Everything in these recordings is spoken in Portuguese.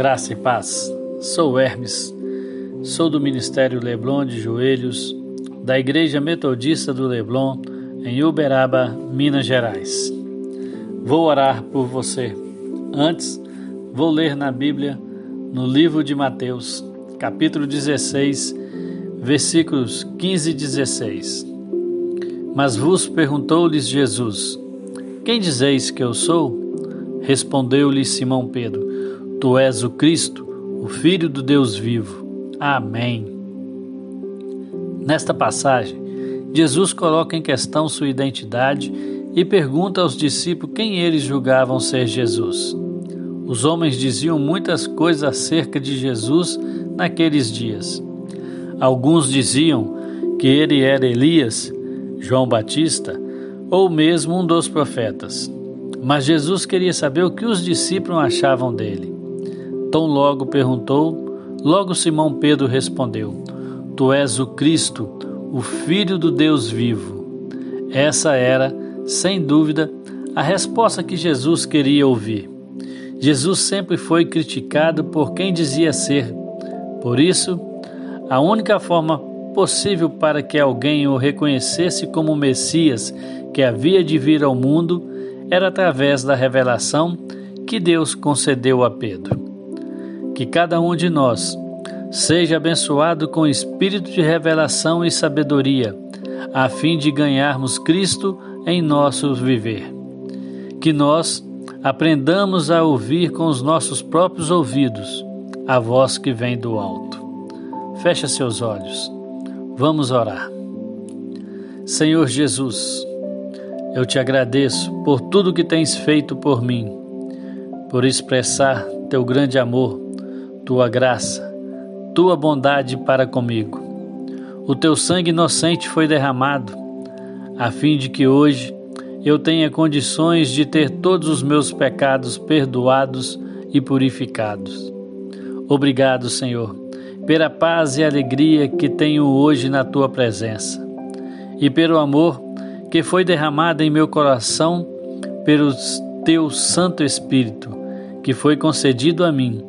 Graça e paz. Sou Hermes, sou do Ministério Leblon de Joelhos, da Igreja Metodista do Leblon, em Uberaba, Minas Gerais. Vou orar por você. Antes, vou ler na Bíblia, no livro de Mateus, capítulo 16, versículos 15 e 16. Mas vos perguntou-lhes Jesus: Quem dizeis que eu sou? Respondeu-lhe Simão Pedro: Tu és o Cristo, o Filho do Deus vivo. Amém. Nesta passagem, Jesus coloca em questão sua identidade e pergunta aos discípulos quem eles julgavam ser Jesus. Os homens diziam muitas coisas acerca de Jesus naqueles dias. Alguns diziam que ele era Elias, João Batista ou mesmo um dos profetas. Mas Jesus queria saber o que os discípulos achavam dele. Tão logo perguntou, logo Simão Pedro respondeu: Tu és o Cristo, o Filho do Deus vivo. Essa era, sem dúvida, a resposta que Jesus queria ouvir. Jesus sempre foi criticado por quem dizia ser. Por isso, a única forma possível para que alguém o reconhecesse como Messias que havia de vir ao mundo era através da revelação que Deus concedeu a Pedro que cada um de nós seja abençoado com espírito de revelação e sabedoria, a fim de ganharmos Cristo em nosso viver. Que nós aprendamos a ouvir com os nossos próprios ouvidos a voz que vem do alto. Feche seus olhos. Vamos orar. Senhor Jesus, eu te agradeço por tudo que tens feito por mim, por expressar teu grande amor tua graça, tua bondade para comigo. O teu sangue inocente foi derramado, a fim de que hoje eu tenha condições de ter todos os meus pecados perdoados e purificados. Obrigado, Senhor, pela paz e alegria que tenho hoje na tua presença e pelo amor que foi derramado em meu coração pelo teu Santo Espírito, que foi concedido a mim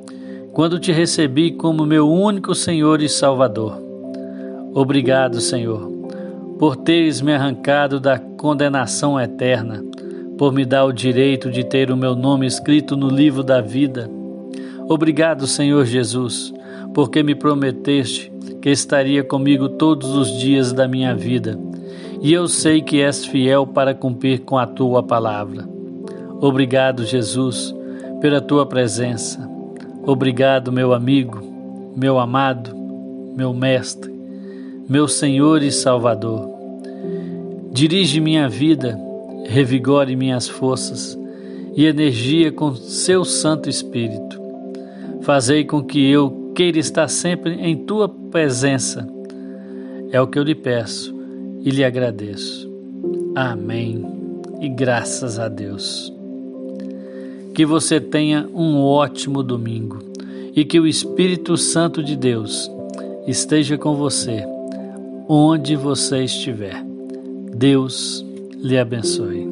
quando te recebi como meu único Senhor e Salvador. Obrigado, Senhor, por teres me arrancado da condenação eterna, por me dar o direito de ter o meu nome escrito no livro da vida. Obrigado, Senhor Jesus, porque me prometeste que estaria comigo todos os dias da minha vida, e eu sei que és fiel para cumprir com a tua palavra. Obrigado, Jesus, pela tua presença. Obrigado, meu amigo, meu amado, meu mestre, meu Senhor e Salvador. Dirige minha vida, revigore minhas forças e energia com seu Santo Espírito. Fazei com que eu queira estar sempre em tua presença. É o que eu lhe peço e lhe agradeço. Amém. E graças a Deus. Que você tenha um ótimo domingo e que o Espírito Santo de Deus esteja com você, onde você estiver. Deus lhe abençoe.